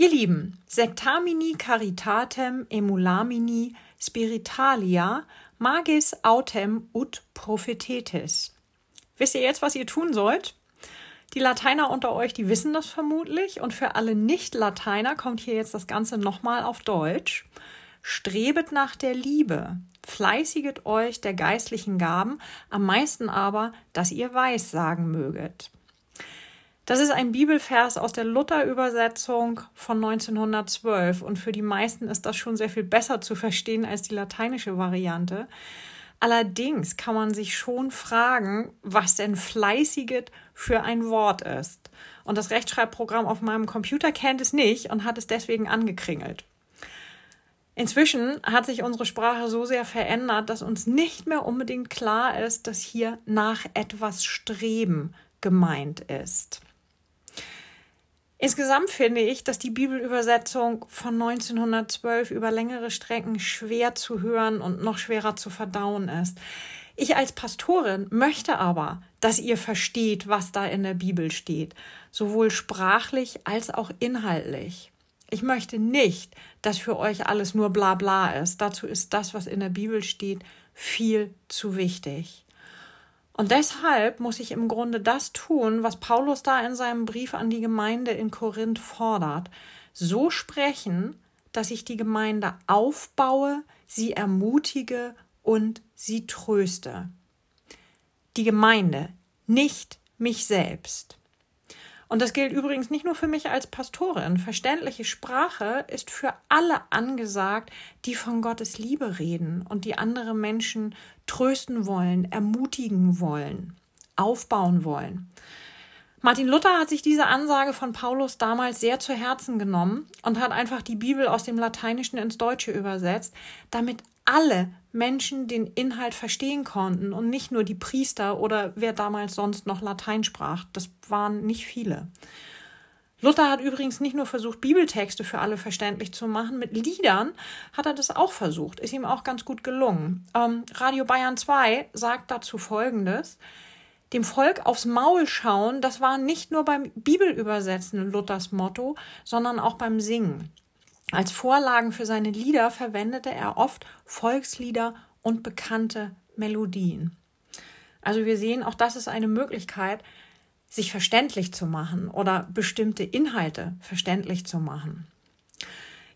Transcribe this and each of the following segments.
Ihr Lieben, Sectamini caritatem emulamini spiritalia magis autem ut prophetetis. Wisst ihr jetzt, was ihr tun sollt? Die Lateiner unter euch, die wissen das vermutlich. Und für alle Nicht-Lateiner kommt hier jetzt das Ganze nochmal auf Deutsch. Strebet nach der Liebe, fleißiget euch der geistlichen Gaben, am meisten aber, dass ihr weiß sagen möget. Das ist ein Bibelvers aus der Luther-Übersetzung von 1912 und für die meisten ist das schon sehr viel besser zu verstehen als die lateinische Variante. Allerdings kann man sich schon fragen, was denn fleißiget für ein Wort ist. Und das Rechtschreibprogramm auf meinem Computer kennt es nicht und hat es deswegen angekringelt. Inzwischen hat sich unsere Sprache so sehr verändert, dass uns nicht mehr unbedingt klar ist, dass hier nach etwas Streben gemeint ist. Insgesamt finde ich, dass die Bibelübersetzung von 1912 über längere Strecken schwer zu hören und noch schwerer zu verdauen ist. Ich als Pastorin möchte aber, dass ihr versteht, was da in der Bibel steht, sowohl sprachlich als auch inhaltlich. Ich möchte nicht, dass für euch alles nur bla bla ist. Dazu ist das, was in der Bibel steht, viel zu wichtig. Und deshalb muss ich im Grunde das tun, was Paulus da in seinem Brief an die Gemeinde in Korinth fordert. So sprechen, dass ich die Gemeinde aufbaue, sie ermutige und sie tröste. Die Gemeinde, nicht mich selbst. Und das gilt übrigens nicht nur für mich als Pastorin. Verständliche Sprache ist für alle angesagt, die von Gottes Liebe reden und die andere Menschen trösten wollen, ermutigen wollen, aufbauen wollen. Martin Luther hat sich diese Ansage von Paulus damals sehr zu Herzen genommen und hat einfach die Bibel aus dem Lateinischen ins Deutsche übersetzt, damit alle Menschen den Inhalt verstehen konnten und nicht nur die Priester oder wer damals sonst noch Latein sprach. Das waren nicht viele. Luther hat übrigens nicht nur versucht, Bibeltexte für alle verständlich zu machen, mit Liedern hat er das auch versucht. Ist ihm auch ganz gut gelungen. Ähm, Radio Bayern 2 sagt dazu Folgendes. Dem Volk aufs Maul schauen, das war nicht nur beim Bibelübersetzen Luthers Motto, sondern auch beim Singen. Als Vorlagen für seine Lieder verwendete er oft Volkslieder und bekannte Melodien. Also wir sehen, auch das ist eine Möglichkeit, sich verständlich zu machen oder bestimmte Inhalte verständlich zu machen.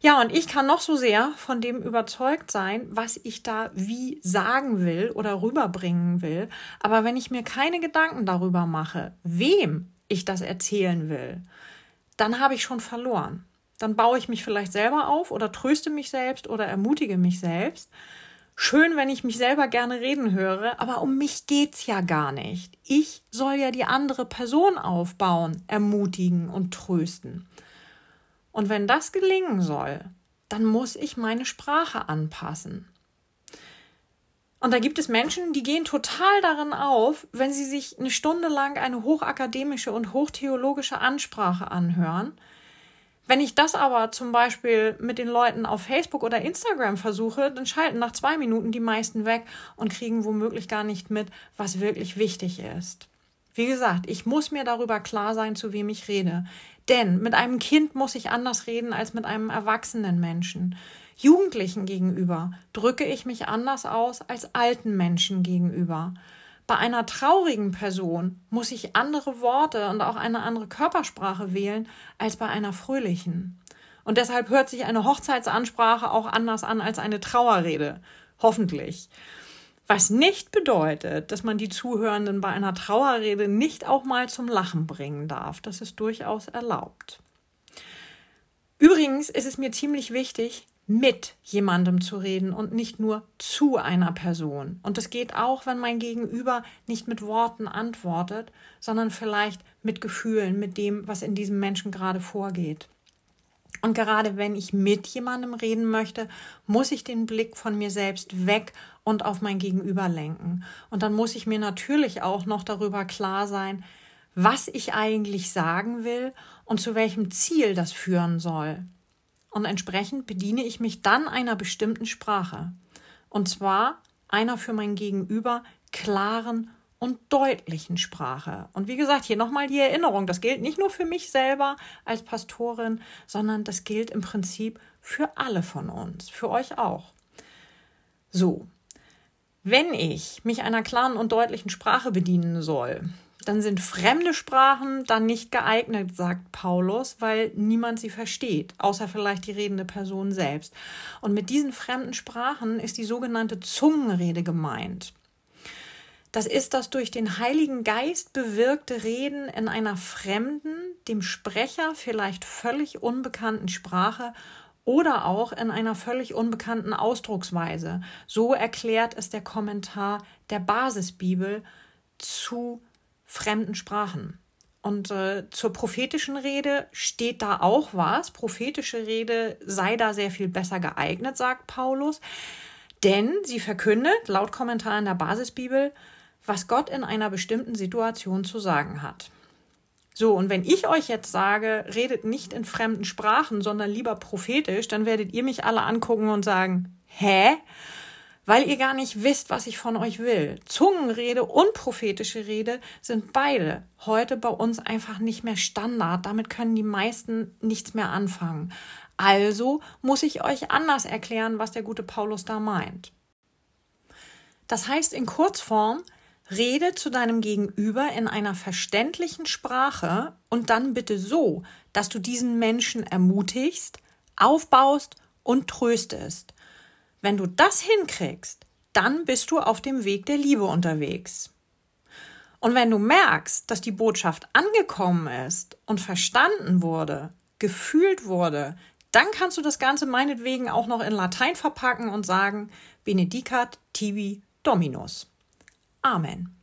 Ja, und ich kann noch so sehr von dem überzeugt sein, was ich da wie sagen will oder rüberbringen will. Aber wenn ich mir keine Gedanken darüber mache, wem ich das erzählen will, dann habe ich schon verloren dann baue ich mich vielleicht selber auf oder tröste mich selbst oder ermutige mich selbst. Schön, wenn ich mich selber gerne reden höre, aber um mich geht's ja gar nicht. Ich soll ja die andere Person aufbauen, ermutigen und trösten. Und wenn das gelingen soll, dann muss ich meine Sprache anpassen. Und da gibt es Menschen, die gehen total darin auf, wenn sie sich eine Stunde lang eine hochakademische und hochtheologische Ansprache anhören, wenn ich das aber zum Beispiel mit den Leuten auf Facebook oder Instagram versuche, dann schalten nach zwei Minuten die meisten weg und kriegen womöglich gar nicht mit, was wirklich wichtig ist. Wie gesagt, ich muss mir darüber klar sein, zu wem ich rede. Denn mit einem Kind muss ich anders reden als mit einem erwachsenen Menschen. Jugendlichen gegenüber drücke ich mich anders aus als alten Menschen gegenüber. Bei einer traurigen Person muss ich andere Worte und auch eine andere Körpersprache wählen als bei einer fröhlichen. Und deshalb hört sich eine Hochzeitsansprache auch anders an als eine Trauerrede. Hoffentlich. Was nicht bedeutet, dass man die Zuhörenden bei einer Trauerrede nicht auch mal zum Lachen bringen darf. Das ist durchaus erlaubt. Übrigens ist es mir ziemlich wichtig, mit jemandem zu reden und nicht nur zu einer Person. Und das geht auch, wenn mein Gegenüber nicht mit Worten antwortet, sondern vielleicht mit Gefühlen, mit dem, was in diesem Menschen gerade vorgeht. Und gerade wenn ich mit jemandem reden möchte, muss ich den Blick von mir selbst weg und auf mein Gegenüber lenken. Und dann muss ich mir natürlich auch noch darüber klar sein, was ich eigentlich sagen will und zu welchem Ziel das führen soll und entsprechend bediene ich mich dann einer bestimmten Sprache. Und zwar einer für mein Gegenüber klaren und deutlichen Sprache. Und wie gesagt, hier nochmal die Erinnerung, das gilt nicht nur für mich selber als Pastorin, sondern das gilt im Prinzip für alle von uns, für euch auch. So, wenn ich mich einer klaren und deutlichen Sprache bedienen soll, dann sind fremde Sprachen dann nicht geeignet, sagt Paulus, weil niemand sie versteht, außer vielleicht die redende Person selbst. Und mit diesen fremden Sprachen ist die sogenannte Zungenrede gemeint. Das ist das durch den Heiligen Geist bewirkte Reden in einer fremden, dem Sprecher vielleicht völlig unbekannten Sprache oder auch in einer völlig unbekannten Ausdrucksweise. So erklärt es der Kommentar der Basisbibel zu fremden Sprachen. Und äh, zur prophetischen Rede steht da auch was. Prophetische Rede sei da sehr viel besser geeignet, sagt Paulus. Denn sie verkündet, laut Kommentar in der Basisbibel, was Gott in einer bestimmten Situation zu sagen hat. So, und wenn ich euch jetzt sage, redet nicht in fremden Sprachen, sondern lieber prophetisch, dann werdet ihr mich alle angucken und sagen, hä? Weil ihr gar nicht wisst, was ich von euch will. Zungenrede und prophetische Rede sind beide heute bei uns einfach nicht mehr Standard. Damit können die meisten nichts mehr anfangen. Also muss ich euch anders erklären, was der gute Paulus da meint. Das heißt in Kurzform, Rede zu deinem Gegenüber in einer verständlichen Sprache und dann bitte so, dass du diesen Menschen ermutigst, aufbaust und tröstest. Wenn du das hinkriegst, dann bist du auf dem Weg der Liebe unterwegs. Und wenn du merkst, dass die Botschaft angekommen ist und verstanden wurde, gefühlt wurde, dann kannst du das Ganze meinetwegen auch noch in Latein verpacken und sagen Benedicat tibi Dominus. Amen.